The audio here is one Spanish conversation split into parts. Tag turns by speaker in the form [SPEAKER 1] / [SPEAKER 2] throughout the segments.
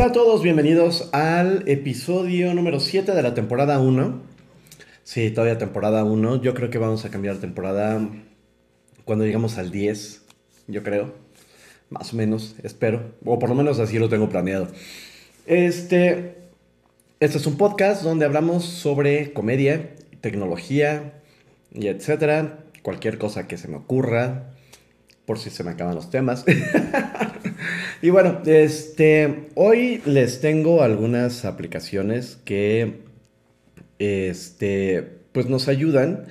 [SPEAKER 1] Hola a todos, bienvenidos al episodio número 7 de la temporada 1. Sí, todavía temporada 1. Yo creo que vamos a cambiar temporada cuando llegamos al 10, yo creo. Más o menos, espero. O por lo menos así lo tengo planeado. Este, este es un podcast donde hablamos sobre comedia, tecnología y etcétera. Cualquier cosa que se me ocurra, por si se me acaban los temas. y bueno, este, hoy les tengo algunas aplicaciones que este, pues nos ayudan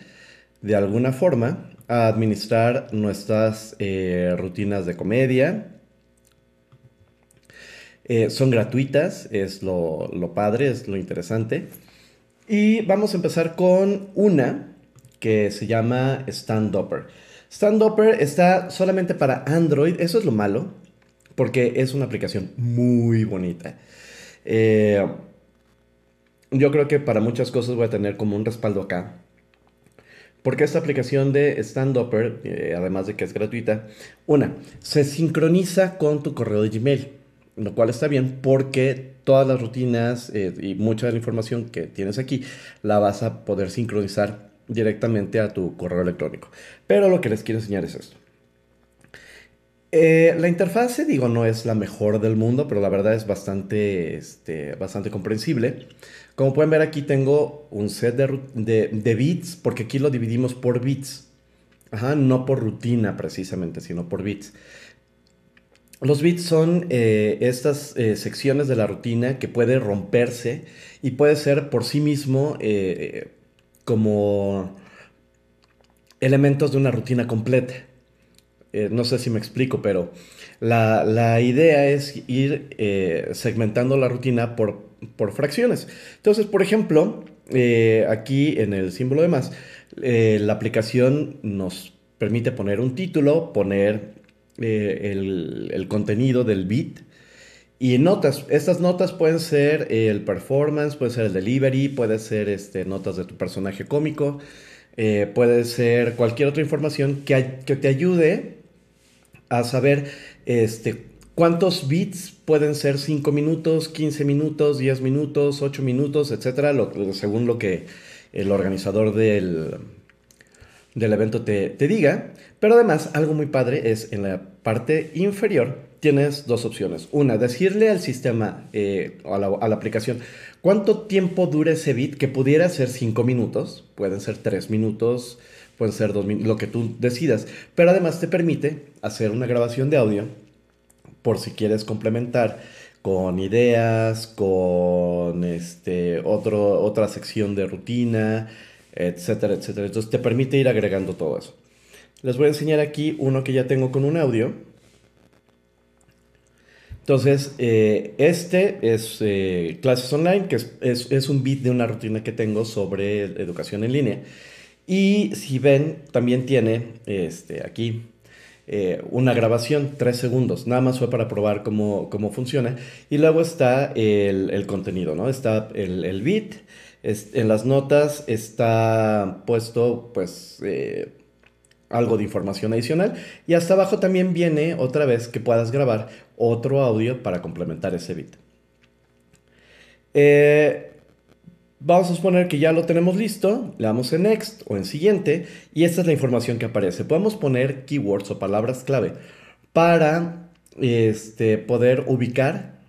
[SPEAKER 1] de alguna forma a administrar nuestras eh, rutinas de comedia. Eh, son gratuitas, es lo, lo padre, es lo interesante. Y vamos a empezar con una que se llama Stand Upper. Stand Upper está solamente para Android, eso es lo malo, porque es una aplicación muy bonita. Eh, yo creo que para muchas cosas voy a tener como un respaldo acá. Porque esta aplicación de Stand Upper, eh, además de que es gratuita, una, se sincroniza con tu correo de Gmail, lo cual está bien porque todas las rutinas eh, y mucha de la información que tienes aquí la vas a poder sincronizar directamente a tu correo electrónico. Pero lo que les quiero enseñar es esto. Eh, la interfase, digo, no es la mejor del mundo, pero la verdad es bastante, este, bastante comprensible. Como pueden ver aquí tengo un set de, bits, porque aquí lo dividimos por bits. No por rutina precisamente, sino por bits. Los bits son eh, estas eh, secciones de la rutina que puede romperse y puede ser por sí mismo como elementos de una rutina completa. Eh, no sé si me explico, pero la, idea es ir eh, segmentando la rutina por, por, fracciones. Entonces, por ejemplo, eh, aquí en el símbolo de más, la aplicación nos permite poner un título, poner el, el contenido del bit, y notas, estas notas pueden ser el performance, puede ser el delivery, puede ser este, notas de tu personaje cómico, puede ser cualquier otra información que, que, te ayude a saber este, cuántos bits pueden ser 5 minutos, 15 minutos, 10 minutos, 8 minutos, etcétera, según lo que el organizador del, del evento te, te diga. Pero además, algo muy padre es en la parte inferior tienes dos opciones. Una, decirle al sistema eh, o a la, aplicación cuánto tiempo dura ese bit, que pudiera ser 5 minutos, pueden ser 3 minutos, pueden ser 2 minutos, lo que tú decidas. Pero además te permite hacer una grabación de audio por si quieres complementar con ideas, con este, otro, otra sección de rutina, etcétera, etcétera. Entonces te permite ir agregando todo eso. Les voy a enseñar aquí uno que ya tengo con un audio entonces, eh, este es eh, Clases Online, que es, un bit de una rutina que tengo sobre educación en línea. Y si ven, también tiene este, aquí eh, una grabación, tres segundos. Nada más fue para probar cómo, funciona. Y luego está el, contenido, ¿no? Está el, el bit. en las notas está puesto, pues algo de información adicional. Y hasta abajo también viene otra vez que puedas grabar otro audio para complementar ese bit. Eh, vamos a suponer que ya lo tenemos listo, le damos en Next o en Siguiente y esta es la información que aparece. Podemos poner keywords o palabras clave para este, poder ubicar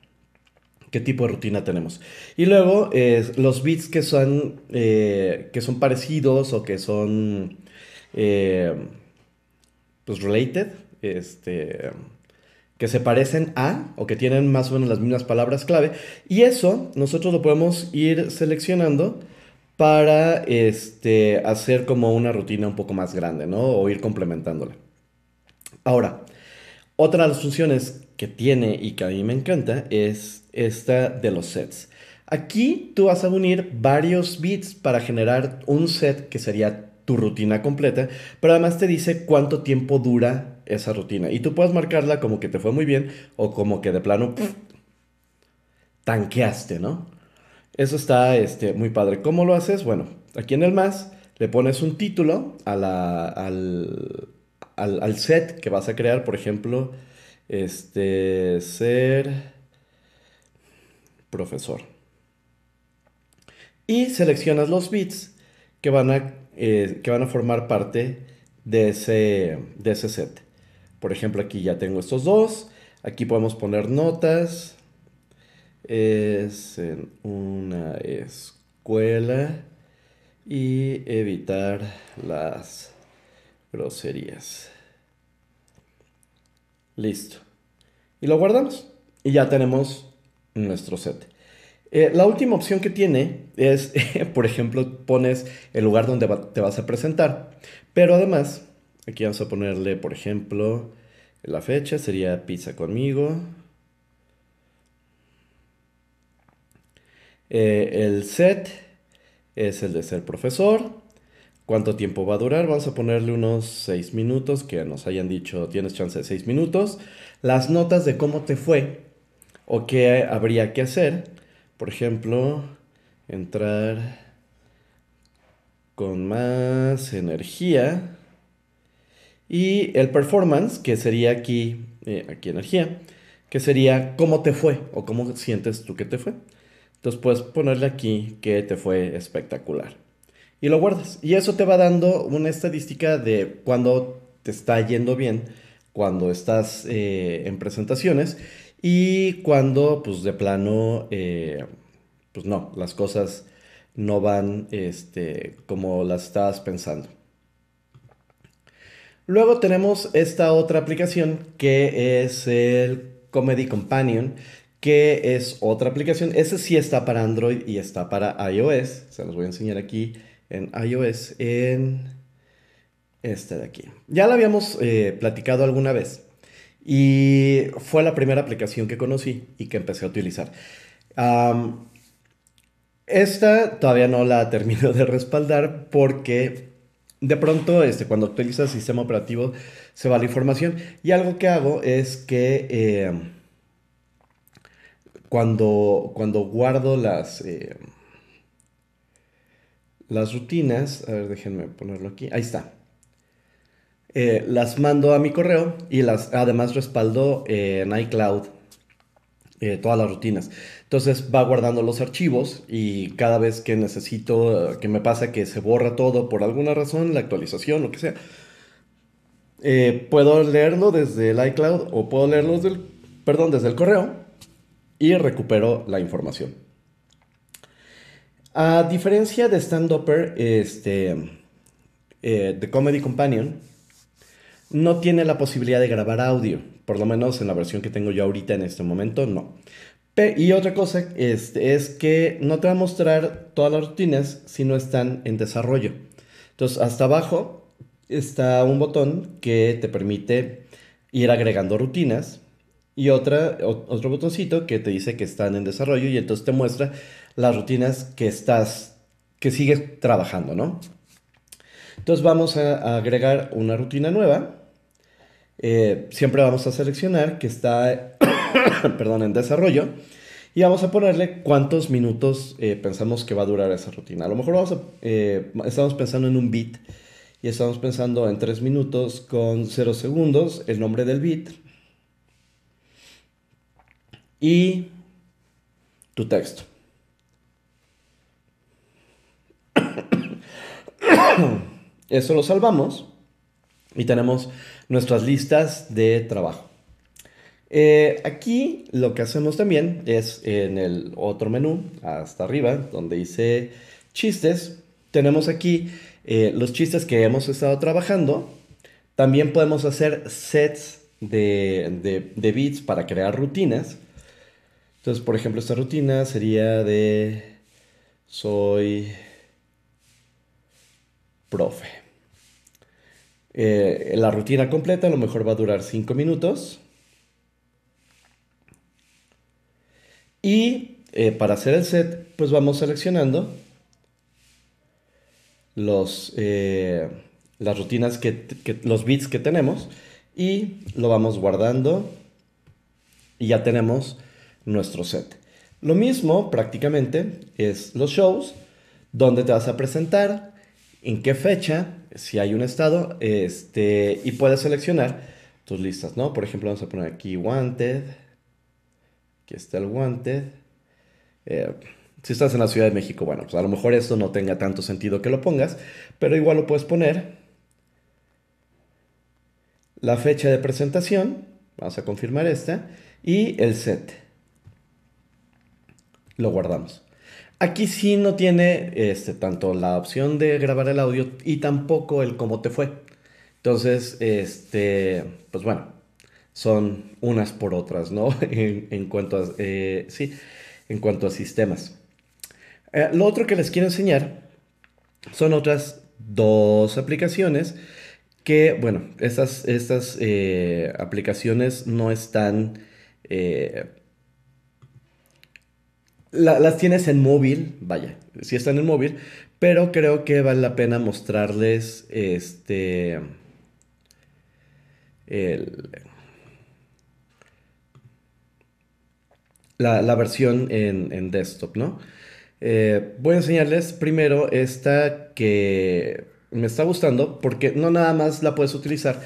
[SPEAKER 1] qué tipo de rutina tenemos. Y luego los bits que son, eh, que son parecidos o que son eh, pues related, este, que se parecen a o que tienen más o menos las mismas palabras clave. Y eso nosotros lo podemos ir seleccionando para este, hacer como una rutina un poco más grande, ¿no? O ir complementándola. Ahora, otra de las funciones que tiene y que a mí me encanta es esta de los sets. Aquí tú vas a unir varios bits para generar un set que sería tu rutina completa, pero además te dice cuánto tiempo dura esa rutina. Y tú puedes marcarla como que te fue muy bien o como que de plano tanqueaste, ¿no? Eso está este, muy padre. ¿Cómo lo haces? Bueno, aquí en el más le pones un título a la, al, al, set que vas a crear, por ejemplo, este, ser... profesor. Y seleccionas los bits que van a, eh, que van a formar parte de ese, de ese set. Por ejemplo, aquí ya tengo estos dos. Aquí podemos poner notas. Es en una escuela. Y evitar las groserías. Listo. Y lo guardamos. Y ya tenemos nuestro set. Eh, la última opción que tiene es, por ejemplo, pones el lugar donde te vas a presentar. Pero además, aquí vamos a ponerle, por ejemplo, la fecha, sería pizza conmigo. Eh, el set es el de ser profesor. ¿Cuánto tiempo va a durar? Vamos a ponerle unos 6 minutos, que nos hayan dicho tienes chance de 6 minutos. Las notas de cómo te fue o qué habría que hacer. Por ejemplo, entrar con más energía. Y el performance, que sería aquí, eh, aquí energía, que sería cómo te fue o cómo sientes tú que te fue. Entonces puedes ponerle aquí que te fue espectacular y lo guardas. Y eso te va dando una estadística de cuando te está yendo bien, cuando estás eh, en presentaciones y cuando pues de plano, eh, pues no, las cosas no van este, como las estabas pensando. Luego tenemos esta otra aplicación que es el Comedy Companion, que es otra aplicación. Ese sí está para Android y está para iOS. Se los voy a enseñar aquí en iOS en este de aquí. Ya la habíamos eh, platicado alguna vez y fue la primera aplicación que conocí y que empecé a utilizar. esta todavía no la termino de respaldar porque de pronto este, cuando actualizas el sistema operativo se va la información y algo que hago es que eh, cuando, cuando guardo las... Eh, las rutinas, a ver, déjenme ponerlo aquí, ahí está. Eh, las mando a mi correo y las además respaldo en iCloud eh, todas las rutinas. Entonces va guardando los archivos y cada vez que necesito, que me pasa que se borra todo por alguna razón, la actualización, lo que sea, eh, puedo leerlo desde el iCloud o puedo leerlo desde el, perdón, desde el correo y recupero la información. A diferencia de Stand Upper, este, eh, The Comedy Companion no tiene la posibilidad de grabar audio, por lo menos en la versión que tengo yo ahorita en este momento, no. y otra cosa este, es que no te va a mostrar todas las rutinas si no están en desarrollo. Entonces, hasta abajo está un botón que te permite ir agregando rutinas y otra, otro botoncito que te dice que están en desarrollo y entonces te muestra las rutinas que estás, que sigues trabajando, ¿no? Entonces vamos a, agregar una rutina nueva. Eh, siempre vamos a seleccionar que está, perdón, en desarrollo. Y vamos a ponerle cuántos minutos eh, pensamos que va a durar esa rutina. A lo mejor vamos eh, estamos pensando en un bit y estamos pensando en 3 minutos con 0 segundos, el nombre del bit y tu texto. Eso lo salvamos y tenemos nuestras listas de trabajo. Eh, aquí lo que hacemos también es en el otro menú, hasta arriba, donde dice chistes, tenemos aquí eh, los chistes que hemos estado trabajando. También podemos hacer sets de, de bits para crear rutinas. Entonces, por ejemplo, esta rutina sería de soy profe. Eh, la rutina completa a lo mejor va a durar 5 minutos. Y eh, para hacer el set, pues vamos seleccionando los, eh, las rutinas que, los bits que tenemos y lo vamos guardando y ya tenemos nuestro set. Lo mismo prácticamente es los shows, donde te vas a presentar, en qué fecha, si hay un estado, este, y puedes seleccionar tus listas, ¿no? Por ejemplo, vamos a poner aquí Wanted, aquí está el Wanted, Eh, si estás en la Ciudad de México, bueno, pues a lo mejor esto no tenga tanto sentido que lo pongas, pero igual lo puedes poner. La fecha de presentación, vamos a confirmar esta, y el set. Lo guardamos. Aquí sí no tiene este, tanto la opción de grabar el audio y tampoco el cómo te fue. Entonces, este, pues bueno, son unas por otras, ¿no? en, cuanto a, eh, sí, en cuanto a sistemas. Eh, lo otro que les quiero enseñar son otras dos aplicaciones que, bueno, estas, estas eh, aplicaciones no están... las tienes en móvil, vaya, sí están en móvil, pero creo que vale la pena mostrarles este la, versión en, desktop, ¿no? Eh, voy a enseñarles primero esta que me está gustando porque no nada más la puedes utilizar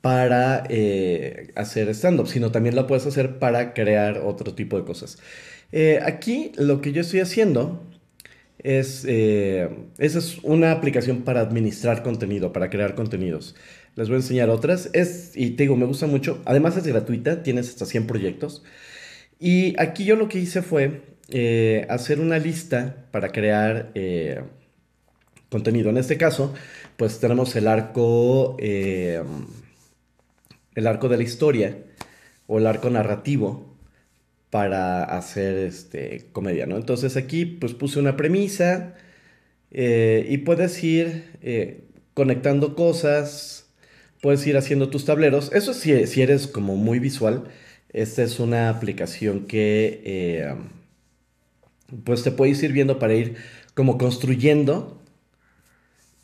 [SPEAKER 1] para eh, hacer stand-up, sino también la puedes hacer para crear otro tipo de cosas. Eh, aquí lo que yo estoy haciendo es, esa es una aplicación para administrar contenido, para crear contenidos. Les voy a enseñar otras. Es, y te digo, me gusta mucho. Además es gratuita, tienes hasta 100 proyectos. Y aquí yo lo que hice fue eh, hacer una lista para crear eh, contenido. En este caso, pues tenemos el arco, eh, el arco de la historia o el arco narrativo para hacer este, comedia, ¿no? Entonces aquí pues puse una premisa y puedes ir conectando cosas, puedes ir haciendo tus tableros. Eso si, si eres como muy visual, esta es una aplicación que eh, pues te puede ir viendo para ir como construyendo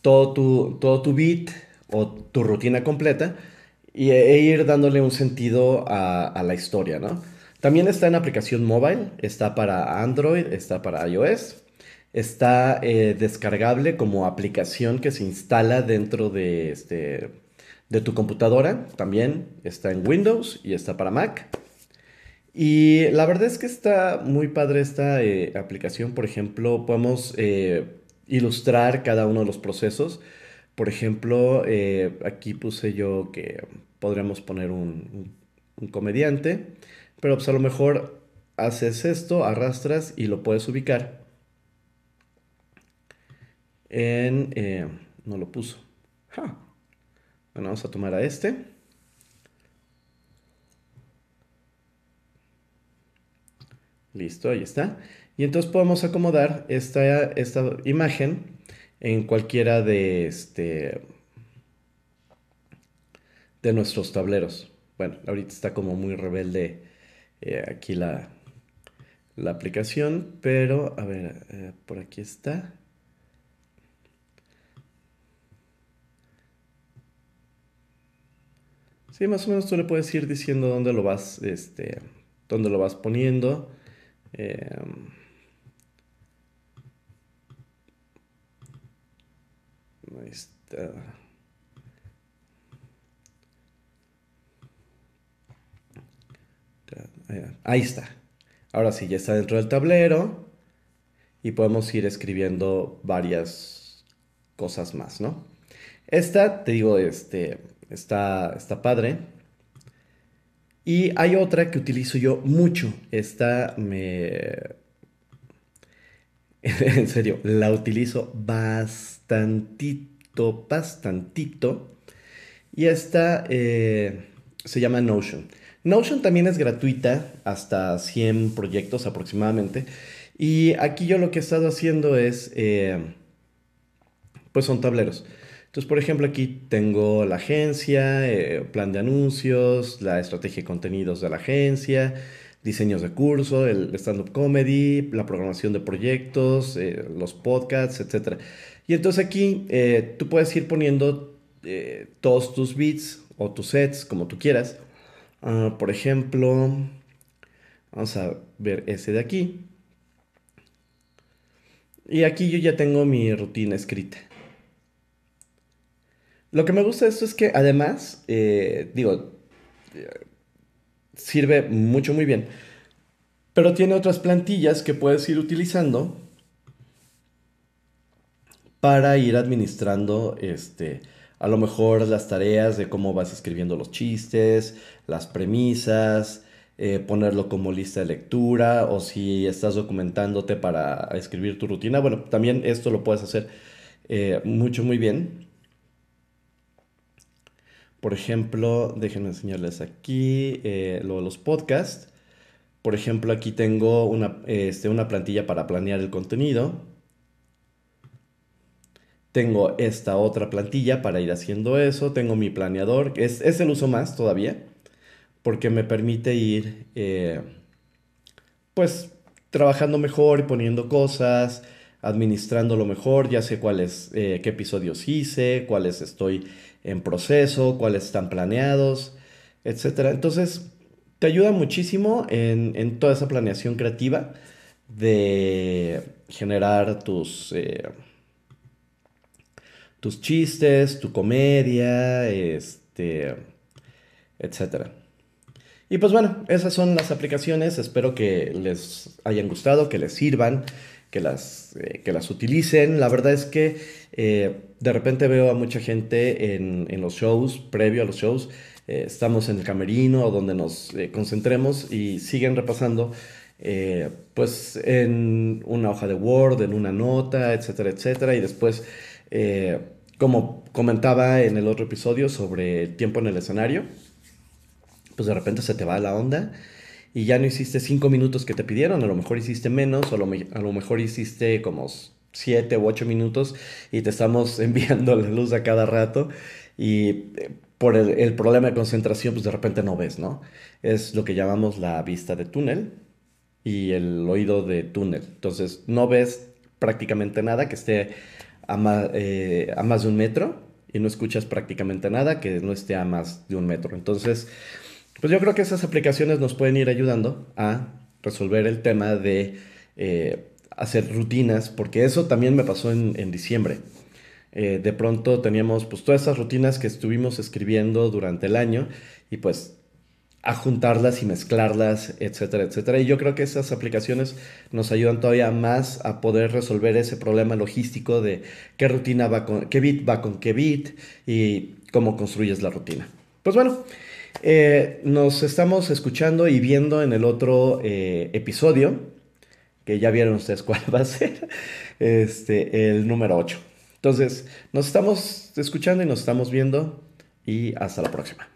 [SPEAKER 1] todo tu, todo tu beat o tu rutina completa y, e ir dándole un sentido a, la historia, ¿no? También está en aplicación mobile, está para Android, está para iOS, está eh, descargable como aplicación que se instala dentro de este de tu computadora. También está en Windows y está para Mac. Y la verdad es que está muy padre esta eh, aplicación. Por ejemplo, podemos eh, ilustrar cada uno de los procesos. Por ejemplo, eh, aquí puse yo que podríamos poner un, comediante, pero pues a lo mejor haces esto, arrastras y lo puedes ubicar en... no lo puso. Bueno, vamos a tomar a este. Listo, ahí está. Y entonces podemos acomodar esta, esta imagen en cualquiera de, este, de nuestros tableros. Bueno, ahorita está como muy rebelde eh, aquí la, la, aplicación, pero a ver, eh, por aquí está. Sí, más o menos tú le puedes ir diciendo dónde lo vas, este, dónde lo vas poniendo. Em, ahí está. Ahora sí, ya está dentro del tablero y podemos ir escribiendo varias cosas más, ¿no? Esta, te digo, este, Está, está padre. Y hay otra que utilizo yo mucho. Esta me... en serio, la utilizo bastantito, bastantito. Y esta eh, se llama Notion. Notion también es gratuita, hasta 100 proyectos aproximadamente. Y aquí yo lo que he estado haciendo es, eh, pues son tableros. Entonces, por ejemplo, aquí tengo la agencia, eh, plan de anuncios, la estrategia de contenidos de la agencia, diseños de curso, el stand-up comedy, la programación de proyectos, los podcasts, etc. Y entonces aquí eh, tú puedes ir poniendo todos tus beats o tus sets, como tú quieras. Ah, por ejemplo, vamos a ver ese de aquí. Y aquí yo ya tengo mi rutina escrita. Lo que me gusta de esto es que además, eh, digo, sirve mucho, muy bien. Pero tiene otras plantillas que puedes ir utilizando para ir administrando este, a lo mejor las tareas de cómo vas escribiendo los chistes, las premisas, eh, ponerlo como lista de lectura o si estás documentándote para escribir tu rutina. Bueno, también esto lo puedes hacer eh, mucho, muy bien. Por ejemplo, déjenme enseñarles aquí eh, lo de los podcasts. Por ejemplo, aquí tengo una, este, una plantilla para planear el contenido. Tengo esta otra plantilla para ir haciendo eso. Tengo mi planeador. Es, es el uso más todavía. Porque me permite ir, eh, pues, trabajando mejor y poniendo cosas, administrándolo mejor. Ya sé cuáles, eh, qué episodios hice, cuáles estoy en proceso, cuáles están planeados, etc. Entonces, te ayuda muchísimo en, toda esa planeación creativa de generar tus, eh, tus chistes, tu comedia, este, etc. Y pues bueno, esas son las aplicaciones. Espero que les hayan gustado, que les sirvan, que las, eh, que las utilicen. La verdad es que eh, de repente veo a mucha gente en, en los shows, previo a los shows, eh, estamos en el camerino donde nos concentremos y siguen repasando pues en una hoja de Word, en una nota, etcétera, etcétera. Y después, como comentaba en el otro episodio sobre el tiempo en el escenario, pues de repente se te va la onda y ya no hiciste cinco minutos que te pidieron, a lo mejor hiciste menos, o a lo mejor hiciste como siete u ocho minutos y te estamos enviando la luz a cada rato y por el, problema de concentración, pues de repente no ves, ¿no? Es lo que llamamos la vista de túnel y el oído de túnel. Entonces, no ves prácticamente nada que esté a eh, a más de un metro y no escuchas prácticamente nada que no esté a más de un metro. Entonces, pues yo creo que esas aplicaciones nos pueden ir ayudando a resolver el tema de eh, hacer rutinas, porque eso también me pasó en, en diciembre. Eh, de pronto teníamos pues todas esas rutinas que estuvimos escribiendo durante el año y pues a juntarlas y mezclarlas, etcétera, etcétera. Y yo creo que esas aplicaciones nos ayudan todavía más a poder resolver ese problema logístico de qué rutina va con qué bit va con qué bit y cómo construyes la rutina. Pues bueno, eh, nos estamos escuchando y viendo en el otro eh, episodio, que ya vieron ustedes cuál va a ser, este, el número 8. Entonces, nos estamos escuchando y nos estamos viendo y hasta la próxima.